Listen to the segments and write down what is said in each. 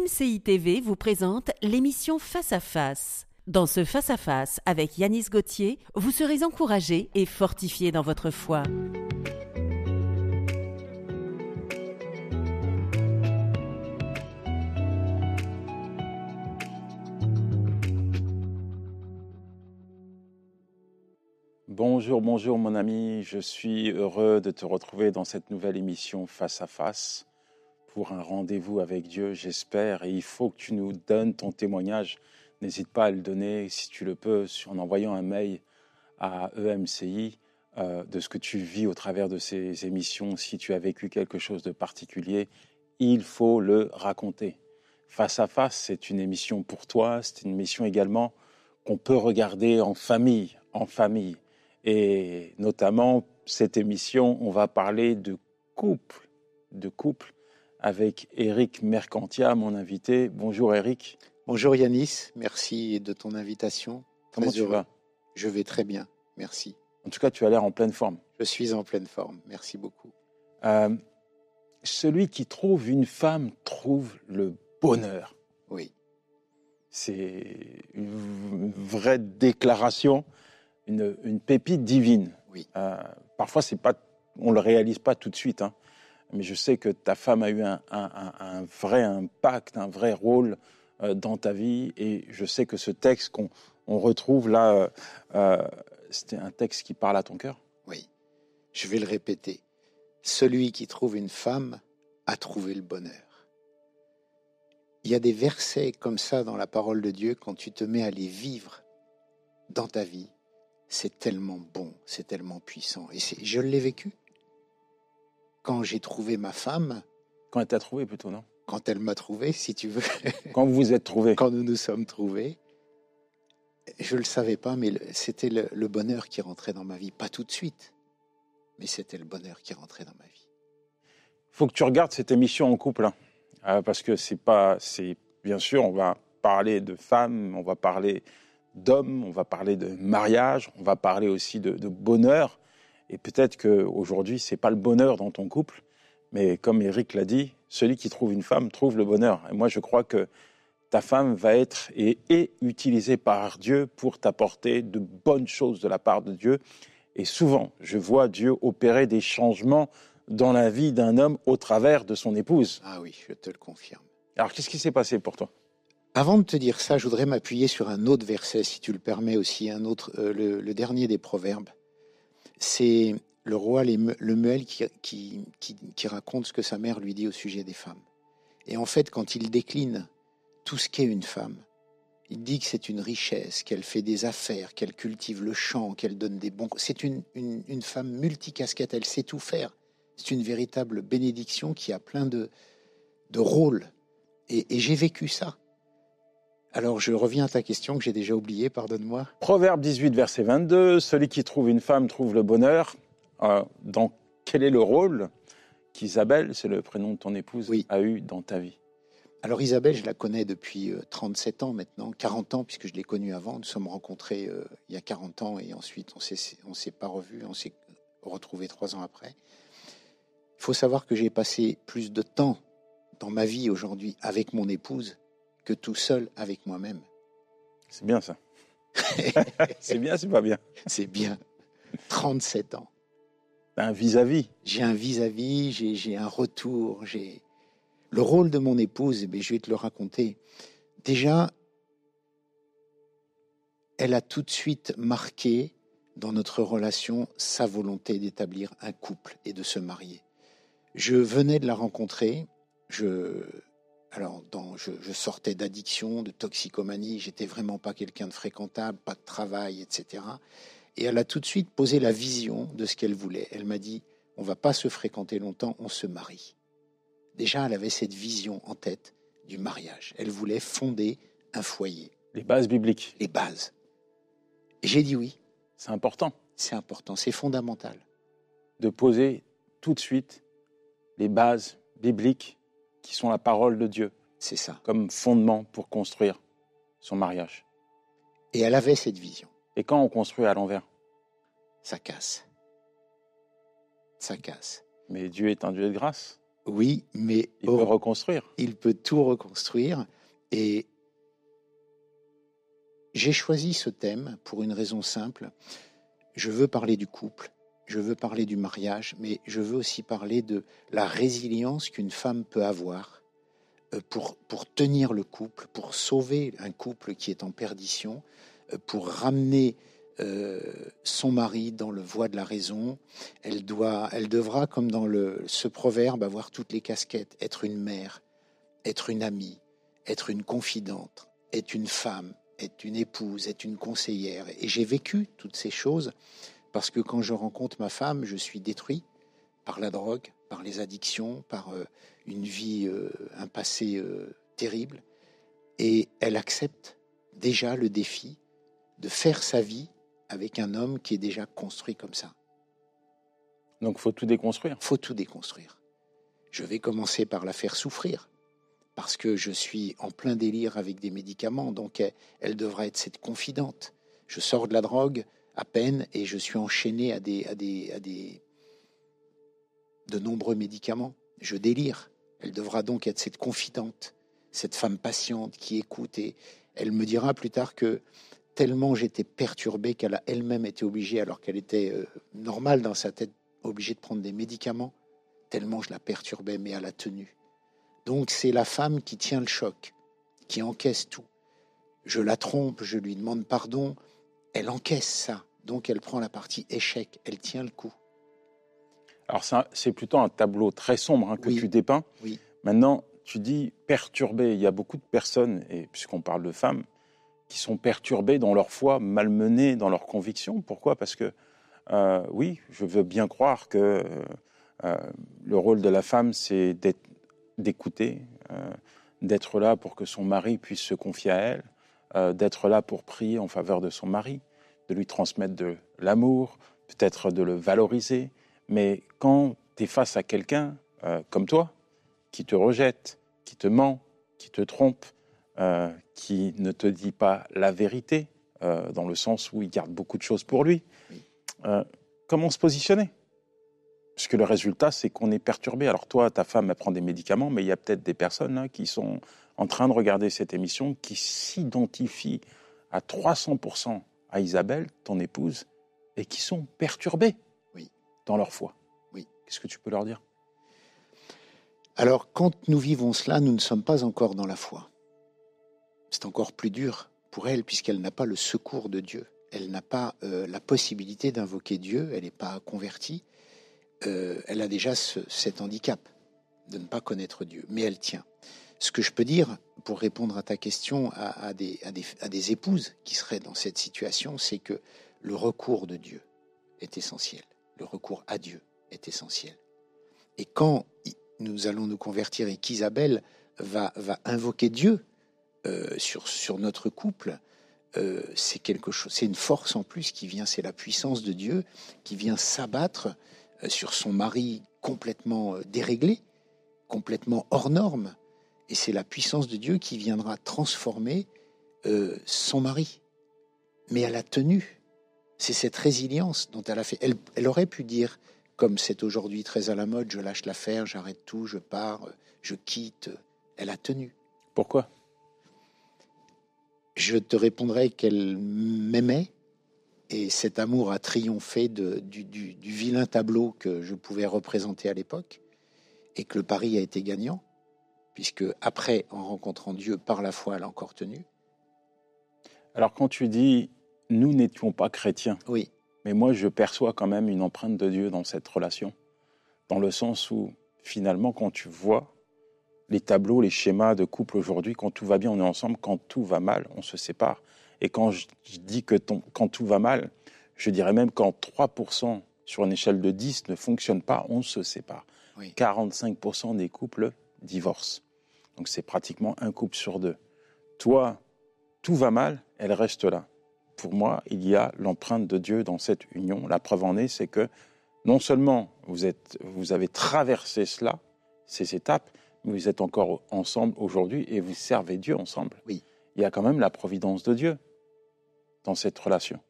EMCI TV vous présente l'émission Face à Face. Dans ce Face à Face avec Yanis Gauthier, vous serez encouragé et fortifié dans votre foi. Bonjour, bonjour mon ami, je suis heureux de te retrouver dans cette nouvelle émission Face à Face pour un rendez-vous avec Dieu, j'espère, et il faut que tu nous donnes ton témoignage. N'hésite pas à le donner, si tu le peux, en envoyant un mail à EMCI euh, de ce que tu vis au travers de ces émissions. Si tu as vécu quelque chose de particulier, il faut le raconter. Face à face, c'est une émission pour toi, c'est une émission également qu'on peut regarder en famille, en famille. Et notamment, cette émission, on va parler de couple, de couple avec Eric Mercantia, mon invité. Bonjour Eric. Bonjour Yanis, merci de ton invitation. Comment tu vas? Je vais très bien, merci. En tout cas, tu as l'air en pleine forme. Je suis en pleine forme, merci beaucoup. Euh, celui qui trouve une femme trouve le bonheur. Oui. C'est une vraie déclaration, une, pépite divine. Oui. Euh, parfois, c'est pas, on le réalise pas tout de suite. Hein mais je sais que ta femme a eu un, vrai impact, un vrai rôle euh, dans ta vie, et je sais que ce texte qu'on retrouve là, euh, euh, c'était un texte qui parle à ton cœur. Oui, je vais le répéter. Celui qui trouve une femme a trouvé le bonheur. Il y a des versets comme ça dans la parole de Dieu, quand tu te mets à les vivre dans ta vie, c'est tellement bon, c'est tellement puissant. Et je l'ai vécu quand j'ai trouvé ma femme. Quand elle t'a trouvé plutôt, non? Quand elle m'a trouvé, si tu veux. Quand vous vous êtes trouvé. Quand nous nous sommes trouvés. Je ne le savais pas, mais c'était le, bonheur qui rentrait dans ma vie. Pas tout de suite, mais c'était le bonheur qui rentrait dans ma vie. Il faut que tu regardes cette émission en couple, hein. euh, parce que c'est pas, c'est bien sûr, on va parler de femmes, on va parler d'hommes, on va parler de mariage, on va parler aussi de, de bonheur, et peut-être qu'aujourd'hui, ce n'est pas le bonheur dans ton couple, mais comme Eric l'a dit, celui qui trouve une femme trouve le bonheur. Et moi, je crois que ta femme va être et est utilisée par Dieu pour t'apporter de bonnes choses de la part de Dieu. Et souvent, je vois Dieu opérer des changements dans la vie d'un homme au travers de son épouse. Ah oui, je te le confirme. Alors, qu'est-ce qui s'est passé pour toi? Avant de te dire ça, je voudrais m'appuyer sur un autre verset, si tu le permets aussi, un autre, euh, le dernier des Proverbes c'est le roi Lemuel qui, qui, qui, raconte ce que sa mère lui dit au sujet des femmes. Et en fait, quand il décline tout ce qu'est une femme, il dit que c'est une richesse, qu'elle fait des affaires, qu'elle cultive le champ, qu'elle donne des bons... C'est une, une, femme multicasquette, elle sait tout faire. C'est une véritable bénédiction qui a plein de, de rôles. Et j'ai vécu ça. Alors je reviens à ta question que j'ai déjà oubliée, pardonne-moi. Proverbe 18, verset 22, celui qui trouve une femme trouve le bonheur. Euh, donc quel est le rôle qu'Isabelle, c'est le prénom de ton épouse, a eu dans ta vie? Alors Isabelle, je la connais depuis 37 euh, ans maintenant, 40 ans puisque je l'ai connue avant. Nous sommes rencontrés euh, il y a 40 ans et ensuite on ne s'est pas revus, on s'est retrouvés trois ans après. Il faut savoir que j'ai passé plus de temps dans ma vie aujourd'hui avec mon épouse que tout seul avec moi-même. C'est bien ça. c'est bien, c'est pas bien. C'est bien. 37 ans. Un vis-à-vis. J'ai un vis-à-vis, j'ai un retour, j'ai le rôle de mon épouse. Eh je vais te le raconter. Déjà, elle a tout de suite marqué dans notre relation sa volonté d'établir un couple et de se marier. Je venais de la rencontrer, je, alors, je, sortais d'addiction, de toxicomanie, j'étais vraiment pas quelqu'un de fréquentable, pas de travail, etc. Et elle a tout de suite posé la vision de ce qu'elle voulait. Elle m'a dit, on va pas se fréquenter longtemps, on se marie. Déjà, elle avait cette vision en tête du mariage. Elle voulait fonder un foyer. Les bases bibliques. Les bases. Et j'ai dit oui. C'est important. C'est important, c'est fondamental. De poser tout de suite les bases bibliques qui sont la parole de Dieu. C'est ça. Comme fondement pour construire son mariage. Et elle avait cette vision. Et quand on construit à l'envers? Ça casse. Ça casse. Mais Dieu est un Dieu de grâce. Oui, mais il peut reconstruire. Il peut tout reconstruire. Et j'ai choisi ce thème pour une raison simple. Je veux parler du couple, je veux parler du mariage, mais je veux aussi parler de la résilience qu'une femme peut avoir euh, pour, pour tenir le couple, pour sauver un couple qui est en perdition, euh, pour ramener euh, son mari dans le voie de la raison. Elle, doit, elle devra, comme dans le, ce proverbe, avoir toutes les casquettes, être une mère, être une amie, être une confidente, être une femme, être une épouse, être une conseillère. Et j'ai vécu toutes ces choses parce que quand je rencontre ma femme, je suis détruit par la drogue, par les addictions, par euh, une vie, euh, un passé euh, terrible. Et elle accepte déjà le défi de faire sa vie avec un homme qui est déjà construit comme ça. Donc faut tout déconstruire. Faut tout déconstruire. Je vais commencer par la faire souffrir parce que je suis en plein délire avec des médicaments, donc elle, elle devra être cette confidente. Je sors de la drogue, à peine et je suis enchaîné à des, à des, à des, de nombreux médicaments. Je délire. Elle devra donc être cette confidente, cette femme patiente qui écoute et elle me dira plus tard que tellement j'étais perturbé qu'elle a elle-même été obligée, alors qu'elle était euh, normale dans sa tête, obligée de prendre des médicaments, tellement je la perturbais, mais elle a tenu. Donc c'est la femme qui tient le choc, qui encaisse tout. Je la trompe, je lui demande pardon, elle encaisse ça. Donc elle prend la partie échec, elle tient le coup. Alors c'est plutôt un tableau très sombre hein, que tu dépeins. Oui. Maintenant, tu dis perturbé. Il y a beaucoup de personnes, et puisqu'on parle de femmes, qui sont perturbées dans leur foi, malmenées dans leurs convictions. Pourquoi? Parce que euh, oui, je veux bien croire que euh, le rôle de la femme, c'est d'écouter, euh, d'être là pour que son mari puisse se confier à elle, d'être là pour prier en faveur de son mari de lui transmettre de l'amour, peut-être de le valoriser. Mais quand tu es face à quelqu'un euh, comme toi, qui te rejette, qui te ment, qui te trompe, euh, qui ne te dit pas la vérité, euh, dans le sens où il garde beaucoup de choses pour lui, comment se positionner? Puisque le résultat, c'est qu'on est perturbé. Alors toi, ta femme, elle prend des médicaments, mais il y a peut-être des personnes hein, qui sont en train de regarder cette émission, qui s'identifient à 300% à Isabelle, ton épouse, et qui sont perturbés oui. dans leur foi. Oui. Qu'est-ce que tu peux leur dire? Alors, quand nous vivons cela, nous ne sommes pas encore dans la foi. C'est encore plus dur pour elle, puisqu'elle n'a pas le secours de Dieu. Elle n'a pas euh, la possibilité d'invoquer Dieu, elle n'est pas convertie. Euh, elle a déjà cet handicap de ne pas connaître Dieu, mais elle tient. Ce que je peux dire, pour répondre à ta question, à, des, des, épouses qui seraient dans cette situation, c'est que le recours de Dieu est essentiel. Le recours à Dieu est essentiel. Et quand nous allons nous convertir et qu'Isabelle va, va invoquer Dieu euh, sur, sur notre couple, euh, c'est quelque chose, c'est une force en plus qui vient, c'est la puissance de Dieu qui vient s'abattre euh, sur son mari complètement déréglé, complètement hors norme, et c'est la puissance de Dieu qui viendra transformer euh, son mari. Mais elle a tenu. C'est cette résilience dont elle a fait. Elle, aurait pu dire, comme c'est aujourd'hui très à la mode, je lâche l'affaire, j'arrête tout, je pars, je quitte. Elle a tenu. Pourquoi? Je te répondrai qu'elle m'aimait et cet amour a triomphé du, du, vilain tableau que je pouvais représenter à l'époque et que le pari a été gagnant puisque après, en rencontrant Dieu par la foi, elle a encore tenu. Alors quand tu dis nous n'étions pas chrétiens, oui. mais moi je perçois quand même une empreinte de Dieu dans cette relation, dans le sens où finalement quand tu vois les tableaux, les schémas de couple aujourd'hui, quand tout va bien, on est ensemble, quand tout va mal, on se sépare. Et quand je dis que quand tout va mal, je dirais même quand 3% sur une échelle de 10 ne fonctionne pas, on se sépare. 45% des couples divorce. Donc c'est pratiquement un couple sur deux. Toi, tout va mal, elle reste là. Pour moi, il y a l'empreinte de Dieu dans cette union. La preuve en est, c'est que non seulement vous, êtes, vous avez traversé cela, ces étapes, mais vous êtes encore ensemble aujourd'hui et vous servez Dieu ensemble. Oui. Il y a quand même la providence de Dieu dans cette relation.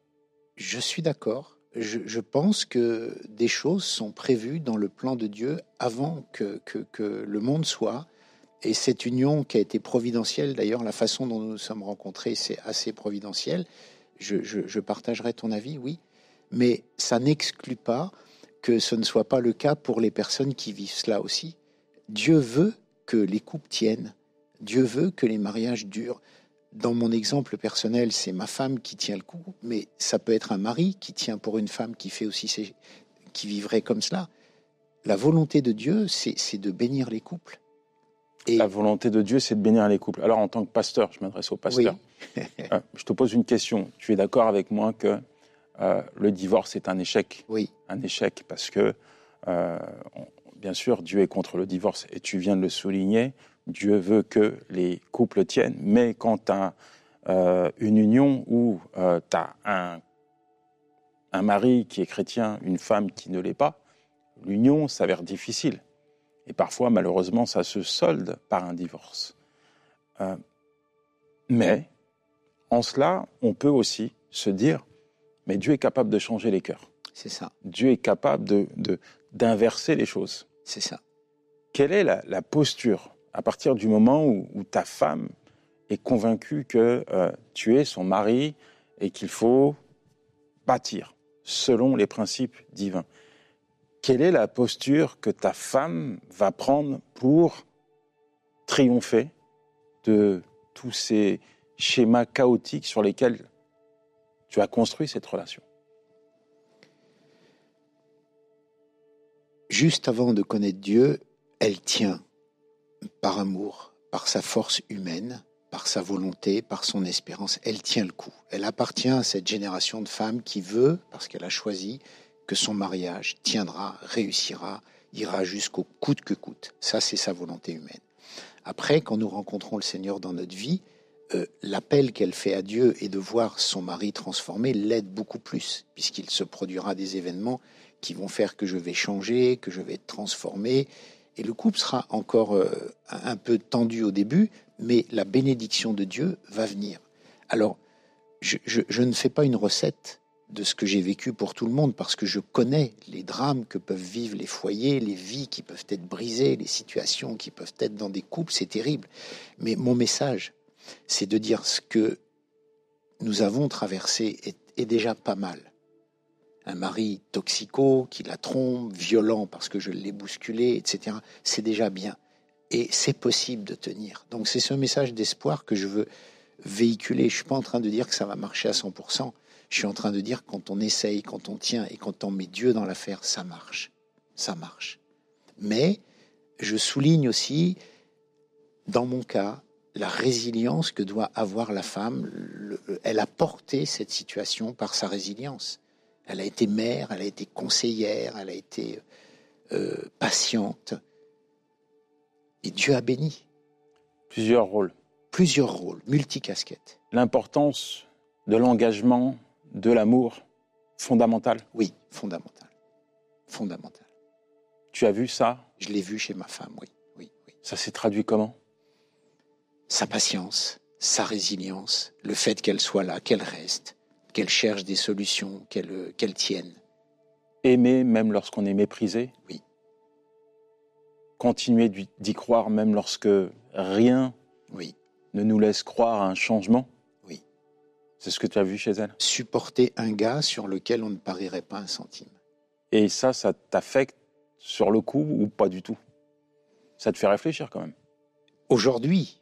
Je suis d'accord, je, pense que des choses sont prévues dans le plan de Dieu avant que, que, le monde soit. Et cette union qui a été providentielle, d'ailleurs, la façon dont nous nous sommes rencontrés, c'est assez providentiel. Je, je, partagerai ton avis, oui. Mais ça n'exclut pas que ce ne soit pas le cas pour les personnes qui vivent cela aussi. Dieu veut que les couples tiennent. Dieu veut que les mariages durent dans mon exemple personnel, c'est ma femme qui tient le coup, mais ça peut être un mari qui tient pour une femme qui fait aussi qui vivrait comme cela. La volonté de Dieu, c'est de bénir les couples. Et... La volonté de Dieu, c'est de bénir les couples. Alors, en tant que pasteur, je m'adresse au pasteur. Euh, je te pose une question. Tu es d'accord avec moi que euh, le divorce est un échec? Oui. Un échec parce que, euh, bien sûr, Dieu est contre le divorce et tu viens de le souligner. Dieu veut que les couples tiennent, mais quand tu as une union où tu as un, un mari qui est chrétien, une femme qui ne l'est pas, l'union s'avère difficile. Et parfois, malheureusement, ça se solde par un divorce. Euh, mais, en cela, on peut aussi se dire, mais Dieu est capable de changer les cœurs. C'est ça. Dieu est capable de, d'inverser les choses. C'est ça. Quelle est la posture à partir du moment où, ta femme est convaincue que euh, tu es son mari et qu'il faut bâtir selon les principes divins? Quelle est la posture que ta femme va prendre pour triompher de tous ces schémas chaotiques sur lesquels tu as construit cette relation? Juste avant de connaître Dieu, elle tient par amour, par sa force humaine, par sa volonté, par son espérance, elle tient le coup. Elle appartient à cette génération de femmes qui veut, parce qu'elle a choisi, que son mariage tiendra, réussira, ira jusqu'au coûte que coûte. Ça, c'est sa volonté humaine. Après, quand nous rencontrons le Seigneur dans notre vie, euh, l'appel qu'elle fait à Dieu et de voir son mari transformé l'aide beaucoup plus, puisqu'il se produira des événements qui vont faire que je vais changer, que je vais être transformé, et le couple sera encore euh, un peu tendu au début, mais la bénédiction de Dieu va venir. Alors, je, ne fais pas une recette de ce que j'ai vécu pour tout le monde, parce que je connais les drames que peuvent vivre les foyers, les vies qui peuvent être brisées, les situations qui peuvent être dans des couples, c'est terrible. Mais mon message, c'est de dire ce que nous avons traversé est déjà pas mal un mari toxico qui la trompe, violent parce que je l'ai bousculé, etc. C'est déjà bien. Et c'est possible de tenir. Donc c'est ce message d'espoir que je veux véhiculer. Je suis pas en train de dire que ça va marcher à 100%. Je suis en train de dire quand on essaye, quand on tient et quand on met Dieu dans l'affaire, ça marche. Ça marche. Mais je souligne aussi, dans mon cas, la résilience que doit avoir la femme. Elle a porté cette situation par sa résilience. Elle a été mère, elle a été conseillère, elle a été euh, patiente. Et Dieu a béni. Plusieurs rôles. Plusieurs rôles, multicasquettes. L'importance de l'engagement, de l'amour, fondamental. Oui, fondamental. Fondamental. Tu as vu ça? Je l'ai vu chez ma femme, oui. oui, oui. Ça s'est traduit comment? Sa patience, sa résilience, le fait qu'elle soit là, qu'elle reste, qu'elle cherche des solutions, qu'elle qu'elle tienne. Aimer même lorsqu'on est méprisé? Oui. Continuer d'y croire même lorsque rien oui. ne nous laisse croire à un changement? C'est ce que tu as vu chez elle? Supporter un gars sur lequel on ne parierait pas un centime. Et ça, ça t'affecte sur le coup ou pas du tout? Ça te fait réfléchir quand même? Aujourd'hui,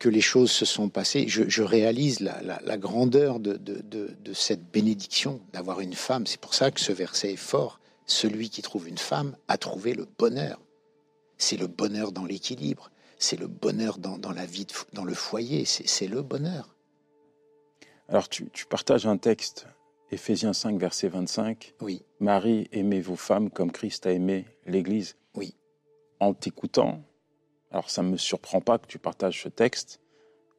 que les choses se sont passées. Je, réalise la, grandeur de, de, cette bénédiction d'avoir une femme. C'est pour ça que ce verset est fort. Celui qui trouve une femme a trouvé le bonheur. C'est le bonheur dans l'équilibre. C'est le bonheur dans, dans, la vie, dans le foyer. C'est le bonheur. Alors tu, tu partages un texte, Éphésiens 5, verset 25. Oui. Marie, aimez vos femmes comme Christ a aimé l'Église? Oui. En t'écoutant, alors ça ne me surprend pas que tu partages ce texte,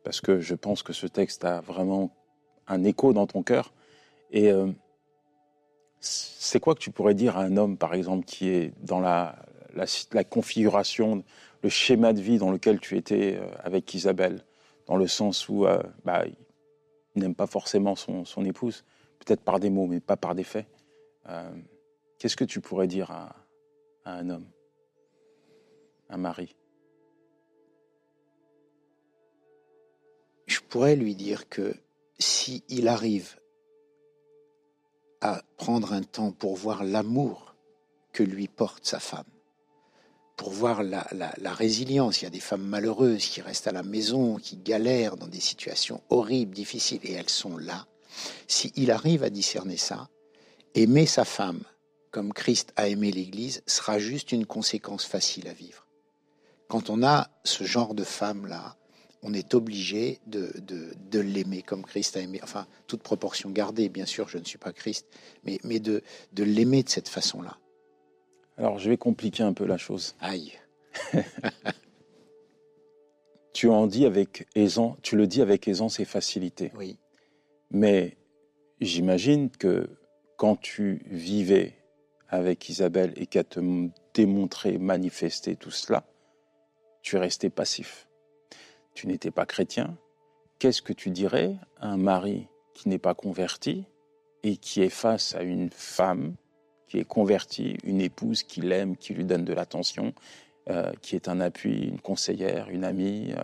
parce que je pense que ce texte a vraiment un écho dans ton cœur. Et euh, c'est quoi que tu pourrais dire à un homme, par exemple, qui est dans la, la, configuration, le schéma de vie dans lequel tu étais euh, avec Isabelle, dans le sens où euh, bah, n'aime pas forcément son, épouse, peut-être par des mots, mais pas par des faits. Euh, qu'est-ce que tu pourrais dire à, un homme, un mari? Je pourrais lui dire que si arrive à prendre un temps pour voir l'amour que lui porte sa femme, pour voir la, la, résilience. Il y a des femmes malheureuses qui restent à la maison, qui galèrent dans des situations horribles, difficiles, et elles sont là. S'il arrive à discerner ça, aimer sa femme comme Christ a aimé l'Église sera juste une conséquence facile à vivre. Quand on a ce genre de femme-là, on est obligé de, l'aimer comme Christ a aimé. Enfin, toute proportion gardée, bien sûr, je ne suis pas Christ, mais, de l'aimer de cette façon-là. Alors, je vais compliquer un peu la chose. Aïe. tu en dis avec aisance, tu le dis avec aisance et facilité. Oui. Mais j'imagine que quand tu vivais avec Isabelle et qu'elle te démontrait, manifesté tout cela, tu restais passif. Tu n'étais pas chrétien. Qu'est-ce que tu dirais à un mari qui n'est pas converti et qui est face à une femme qui est convertie, une épouse qui l'aime, qui lui donne de l'attention, euh, qui est un appui, une conseillère, une amie, euh,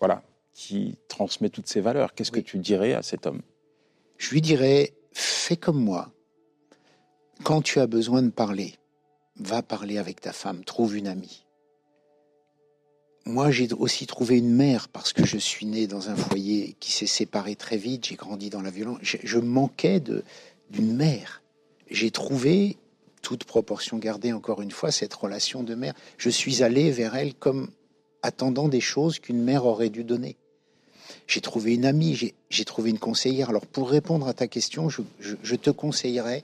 voilà, qui transmet toutes ces valeurs. Qu'est-ce Oui. que tu dirais à cet homme? Je lui dirais, fais comme moi. Quand tu as besoin de parler, va parler avec ta femme, trouve une amie. Moi, j'ai aussi trouvé une mère parce que je suis né dans un foyer qui s'est séparé très vite. J'ai grandi dans la violence. Je, je manquais de d'une mère. J'ai trouvé, toute proportion gardée encore une fois, cette relation de mère. Je suis allé vers elle comme attendant des choses qu'une mère aurait dû donner. J'ai trouvé une amie, j'ai- trouvé une conseillère. Alors pour répondre à ta question, je, te conseillerais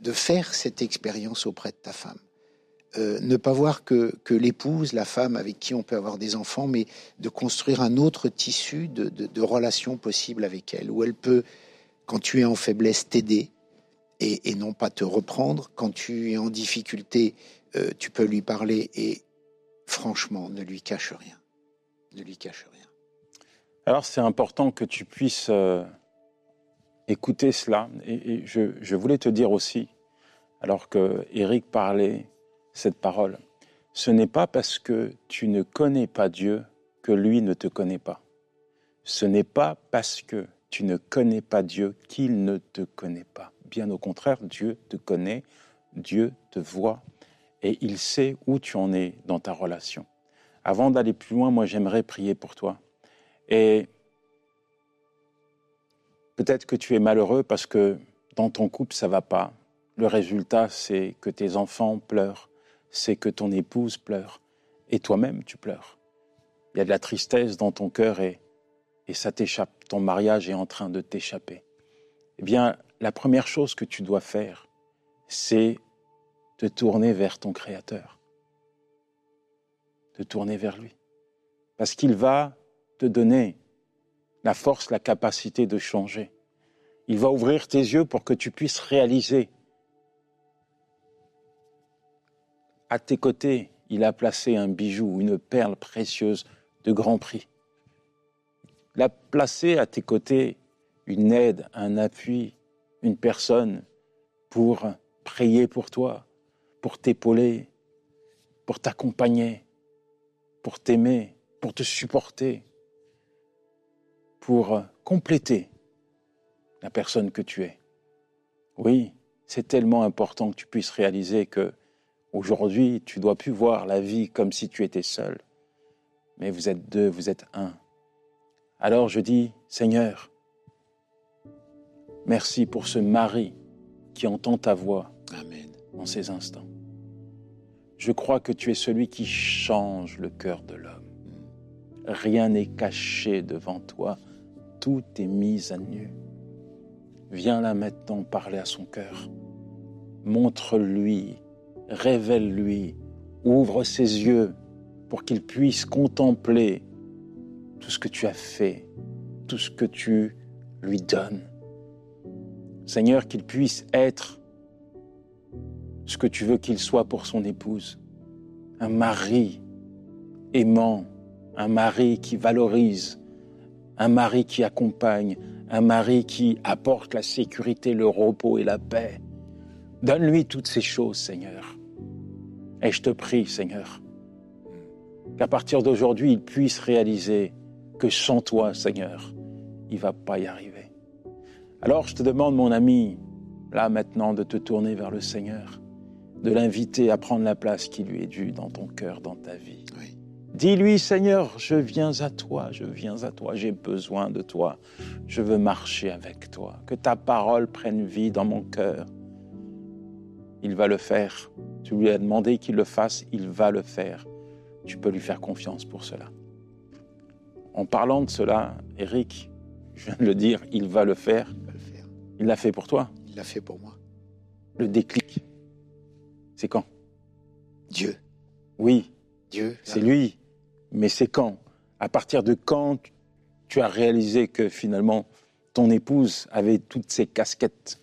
de faire cette expérience auprès de ta femme. Euh, ne pas voir que, l'épouse, la femme avec qui on peut avoir des enfants, mais de construire un autre tissu de, de relations possibles avec elle, où elle peut, quand tu es en faiblesse, t'aider et, non pas te reprendre. Quand tu es en difficulté, euh, tu peux lui parler et franchement, ne lui cache rien. Ne lui cache rien. Alors c'est important que tu puisses euh, écouter cela. Et, et je, je voulais te dire aussi, alors que Eric parlait cette parole, ce n'est pas parce que tu ne connais pas Dieu que lui ne te connaît pas. Ce n'est pas parce que tu ne connais pas Dieu qu'il ne te connaît pas. Bien au contraire, Dieu te connaît, Dieu te voit et il sait où tu en es dans ta relation. Avant d'aller plus loin, moi j'aimerais prier pour toi. Et peut-être que tu es malheureux parce que dans ton couple, ça va pas. Le résultat, c'est que tes enfants pleurent, c'est que ton épouse pleure, et toi-même, tu pleures. Il y a de la tristesse dans ton cœur et, et ça t'échappe. Ton mariage est en train de t'échapper. Eh bien, la première chose que tu dois faire, c'est te tourner vers ton Créateur. Te tourner vers lui. Parce qu'il va te donner la force, la capacité de changer. Il va ouvrir tes yeux pour que tu puisses réaliser. À tes côtés, il a placé un bijou, une perle précieuse de grand prix. Il a placé à tes côtés une aide, un appui, une personne pour prier pour toi, pour t'épauler, pour t'accompagner, pour t'aimer, pour te supporter, pour compléter la personne que tu es. Oui, c'est tellement important que tu puisses réaliser que aujourd'hui, tu dois plus voir la vie comme si tu étais seul, mais vous êtes deux, vous êtes un. Alors je dis, Seigneur, merci pour ce mari qui entend ta voix Amen. en ces instants. Je crois que tu es celui qui change le cœur de l'homme. Rien n'est caché devant toi, tout est mis à nu. Viens là maintenant parler à son cœur. Montre-lui, révèle-lui, ouvre ses yeux pour qu'il puisse contempler tout ce que tu as fait, tout ce que tu lui donnes. Seigneur, qu'il puisse être ce que tu veux qu'il soit pour son épouse. Un mari aimant, un mari qui valorise, un mari qui accompagne, un mari qui apporte la sécurité, le repos et la paix. Donne-lui toutes ces choses, Seigneur. Et je te prie, Seigneur, qu'à partir d'aujourd'hui, il puisse réaliser que sans toi, Seigneur, il va pas y arriver. Alors je te demande, mon ami, là maintenant, de te tourner vers le Seigneur, de l'inviter à prendre la place qui lui est due dans ton cœur, dans ta vie. Oui. Dis-lui, Seigneur, je viens à toi, je viens à toi, j'ai besoin de toi, je veux marcher avec toi, que ta parole prenne vie dans mon cœur. Il va le faire. Tu lui as demandé qu'il le fasse, il va le faire. Tu peux lui faire confiance pour cela. En parlant de cela, Eric, je viens de le dire, il va le faire. Il va le faire. Il l'a fait pour toi. Il l'a fait pour moi. Le déclic, c'est quand? Dieu. Oui, Dieu. c'est lui. Mais c'est quand? À partir de quand tu as réalisé que finalement ton épouse avait toutes ces casquettes?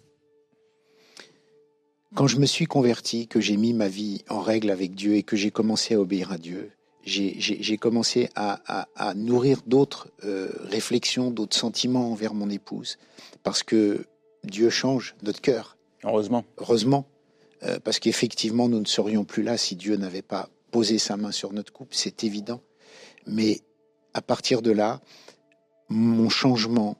Quand je me suis converti, que j'ai mis ma vie en règle avec Dieu et que j'ai commencé à obéir à Dieu, j'ai- commencé à, à- à nourrir d'autres euh, réflexions, d'autres sentiments envers mon épouse. Parce que Dieu change notre cœur, Heureusement. heureusement. Euh, parce qu'effectivement, nous ne serions plus là si Dieu n'avait pas posé sa main sur notre couple, c'est évident. Mais à partir de là, mon changement,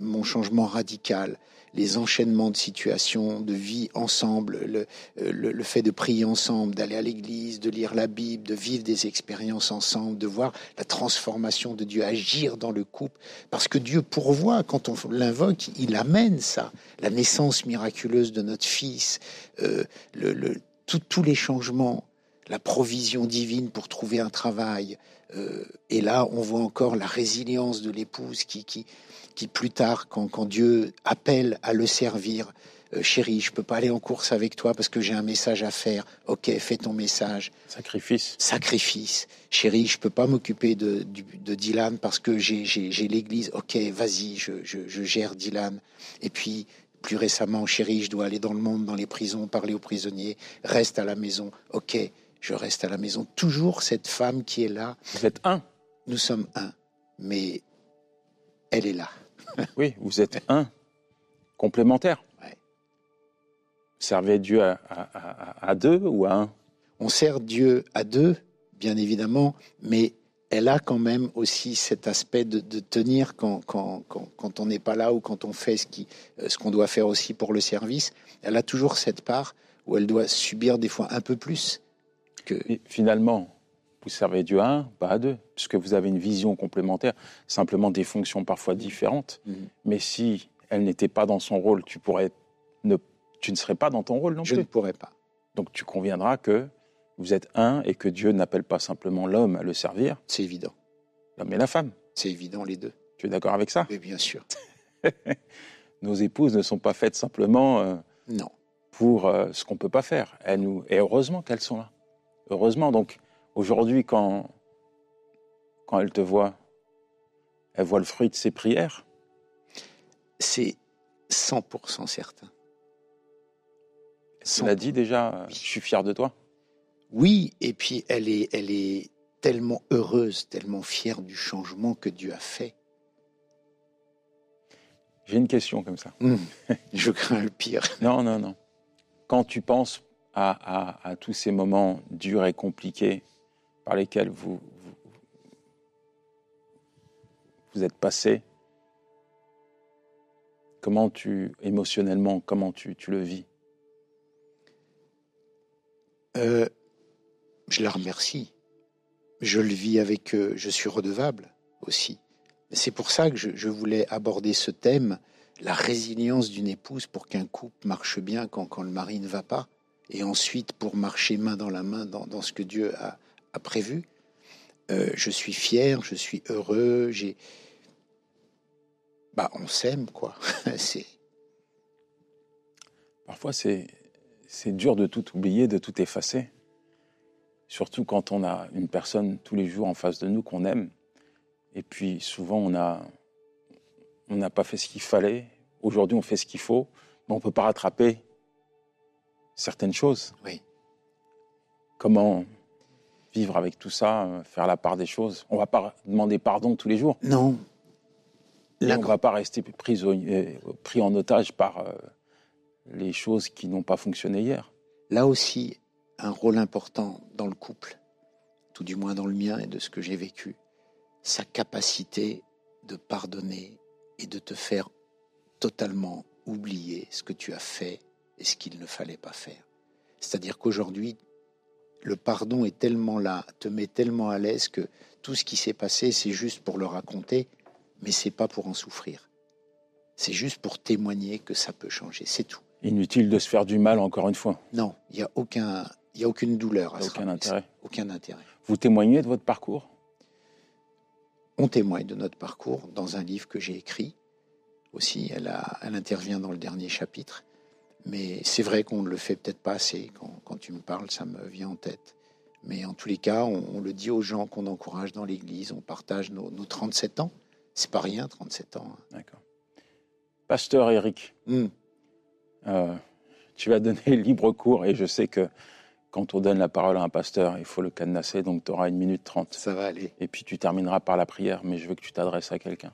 mon changement radical, les enchaînements de situations, de vie ensemble, le, euh, le, fait de prier ensemble, d'aller à l'église, de lire la Bible, de vivre des expériences ensemble, de voir la transformation de Dieu agir dans le couple. Parce que Dieu pourvoit, quand on l'invoque, il amène ça. La naissance miraculeuse de notre Fils, euh, le, tous les changements, la provision divine pour trouver un travail. euh, et là, on voit encore la résilience de l'épouse qui, qui, qui plus tard, quand, quand Dieu appelle à le servir, euh, chérie, je peux pas aller en course avec toi parce que j'ai un message à faire. Ok, fais ton message. Sacrifice. Sacrifice. Chérie, je peux pas m'occuper de, Dylan parce que j'ai, l'église. Ok, vas-y, je, je, je gère Dylan. Et puis, plus récemment, chérie, je dois aller dans le monde, dans les prisons, parler aux prisonniers. Reste à la maison. Ok, je reste à la maison. Toujours cette femme qui est là. Vous êtes un. Nous sommes un. Mais elle est là. Oui, vous êtes un. Complémentaire. Ouais. Servez Dieu à, à- à- à deux ou à un? On sert Dieu à deux, bien évidemment, mais elle a quand même aussi cet aspect de, de tenir quand, quand, quand, quand on n'est pas là ou quand on fait ce qu'on doit faire aussi pour le service. Elle a toujours cette part où elle doit subir des fois un peu plus que. Et finalement, vous servez Dieu à un, pas à deux, puisque vous avez une vision complémentaire, simplement des fonctions parfois différentes. Mhm. Mais si elle n'était pas dans son rôle, tu pourrais ne, tu ne serais pas dans ton rôle non Je ne plus. pourrais pas. Donc tu conviendras que vous êtes un et que Dieu n'appelle pas simplement l'homme à le servir, C'est évident. l'homme et la femme. C'est évident, les deux. Tu es d'accord avec ça? Mais bien sûr. Nos épouses ne sont pas faites simplement euh, Non. pour euh, ce qu'on peut pas faire. Elles nous... Et heureusement qu'elles sont là. Heureusement. Donc aujourd'hui, quand, quand elles te voient, elles voient le fruit de ses prières. C'est 100% certain. Tu l'as dit déjà, euh, je suis fier de toi. Oui, et puis elle est, elle est tellement heureuse, tellement fière du changement que Dieu a fait. J'ai une question comme ça. Hum, Je crains le pire. Non, non, non. Quand tu penses à, à- à tous ces moments durs et compliqués par lesquels vous, vous, êtes passé, comment tu, émotionnellement, comment tu, tu le vis? Euh, je la remercie. Je le vis avec eux. Je suis redevable aussi. C'est pour ça que je, je voulais aborder ce thème, la résilience d'une épouse pour qu'un couple marche bien quand, quand le mari ne va pas, et ensuite pour marcher main dans la main dans, dans ce que Dieu a, a prévu. Euh, je suis fier, je suis heureux, j'ai... Bah, on s'aime, quoi. C'est... Parfois, c'est, c'est dur de tout oublier, de tout effacer. Surtout quand on a une personne tous les jours en face de nous qu'on aime. Et puis souvent, on a, on n'a pas fait ce qu'il fallait. Aujourd'hui, on fait ce qu'il faut, mais on ne peut pas rattraper certaines choses. Oui. Comment vivre avec tout ça, euh, faire la part des choses On ne va pas demander pardon tous les jours. Non. La on ne va pas rester prisonnier- euh, pris en otage par euh, les choses qui n'ont pas fonctionné hier. Là aussi, un rôle important dans le couple, tout du moins dans le mien et de ce que j'ai vécu, sa capacité de pardonner et de te faire totalement oublier ce que tu as fait et ce qu'il ne fallait pas faire. C'est-à-dire qu'aujourd'hui, le pardon est tellement là, te met tellement à l'aise que tout ce qui s'est passé, c'est juste pour le raconter, mais c'est pas pour en souffrir. C'est juste pour témoigner que ça peut changer, c'est tout. Inutile de se faire du mal encore une fois. Non, il n'y a, aucun, y a aucune douleur à aucun intérêt. Aucun intérêt. Vous témoignez de votre parcours? On témoigne de notre parcours dans un livre que j'ai écrit. Aussi, elle, elle intervient dans le dernier chapitre. Mais c'est vrai qu'on ne le fait peut-être pas assez. Quand, tu me parles, ça me vient en tête. Mais en tous les cas, on, le dit aux gens qu'on encourage dans l'Église. On partage nos, 37 ans. C'est pas rien, 37 ans. Hein. D'accord. Pasteur Eric, hmm. euh, tu vas donner libre cours et je sais que quand on donne la parole à un pasteur, il faut le cadenasser, donc tu auras une minute trente. Ça va aller. Et puis tu termineras par la prière, mais je veux que tu t'adresses à quelqu'un.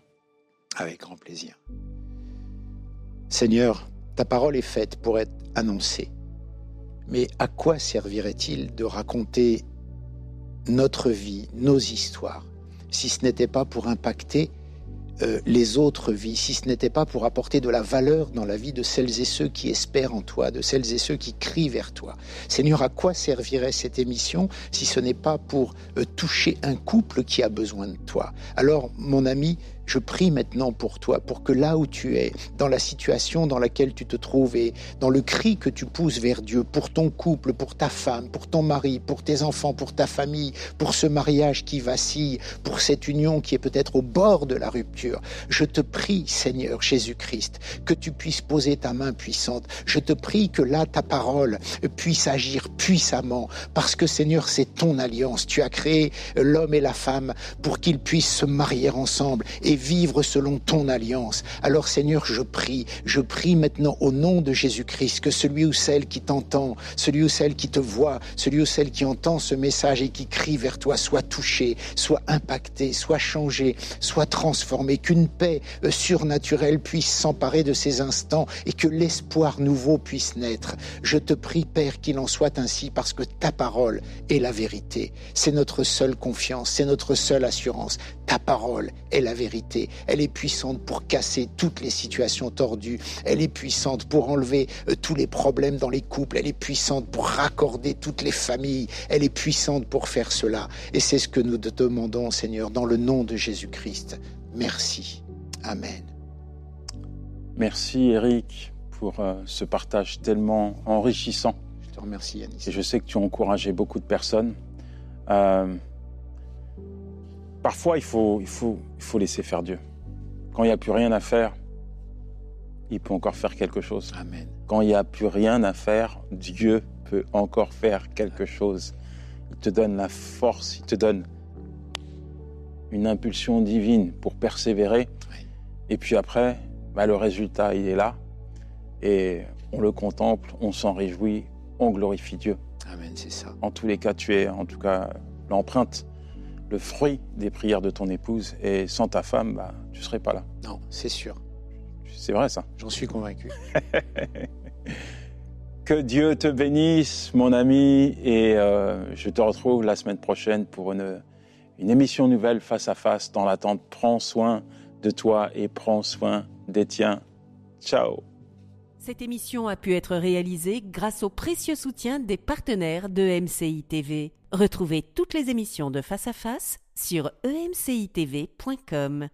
Avec grand plaisir. Seigneur, ta parole est faite pour être annoncée. Mais à quoi servirait-il de raconter notre vie, nos histoires, si ce n'était pas pour impacter euh, les autres vies, si ce n'était pas pour apporter de la valeur dans la vie de celles et ceux qui espèrent en toi, de celles et ceux qui crient vers toi? Seigneur, à quoi servirait cette émission si ce n'est pas pour euh, toucher un couple qui a besoin de toi? Alors, mon ami, je prie maintenant pour toi, pour que là où tu es, dans la situation dans laquelle tu te trouves et dans le cri que tu pousses vers Dieu, pour ton couple, pour ta femme, pour ton mari, pour tes enfants, pour ta famille, pour ce mariage qui vacille, pour cette union qui est peut-être au bord de la rupture, je te prie, Seigneur Jésus-Christ, que tu puisses poser ta main puissante. Je te prie que là, ta parole puisse agir puissamment, parce que Seigneur, c'est ton alliance. Tu as créé l'homme et la femme pour qu'ils puissent se marier ensemble et vivre selon ton alliance. Alors Seigneur, je prie, je prie maintenant au nom de Jésus-Christ que celui ou celle qui t'entend, celui ou celle qui te voit, celui ou celle qui entend ce message et qui crie vers toi soit touché, soit impacté, soit changé, soit transformé, qu'une paix euh, surnaturelle puisse s'emparer de ces instants et que l'espoir nouveau puisse naître. Je te prie, Père, qu'il en soit ainsi parce que ta parole est la vérité. C'est notre seule confiance, c'est notre seule assurance. Ta parole est la vérité. Elle est puissante pour casser toutes les situations tordues. Elle est puissante pour enlever euh, tous les problèmes dans les couples. Elle est puissante pour raccorder toutes les familles. Elle est puissante pour faire cela. Et c'est ce que nous te demandons, Seigneur, dans le nom de Jésus-Christ. Merci. Amen. Merci, Eric, pour euh, ce partage tellement enrichissant. Je te remercie, Yannis. Et je sais que tu as encouragé beaucoup de personnes. Euh, parfois, il faut, il, faut, il faut laisser faire Dieu. Quand il n'y a plus rien à faire, il peut encore faire quelque chose. Amen. Quand il n'y a plus rien à faire, Dieu peut encore faire quelque chose. Il te donne la force, il te donne une impulsion divine pour persévérer. Et puis après, bah, le résultat, il est là. Et on le contemple, on s'en réjouit, on glorifie Dieu. Amen, c'est ça. En tous les cas, tu es en tout cas l'empreinte le fruit des prières de ton épouse. Et sans ta femme, bah, tu ne serais pas là. Non, c'est sûr. C'est vrai ça. J'en suis convaincu. que Dieu te bénisse, mon ami, et euh, je te retrouve la semaine prochaine pour une, une émission nouvelle face à face. Dans l'attente, prends soin de toi et prends soin des tiens. Ciao. Cette émission a pu être réalisée grâce au précieux soutien des partenaires de MCI TV. Retrouvez toutes les émissions de Face à Face sur emcitv.com.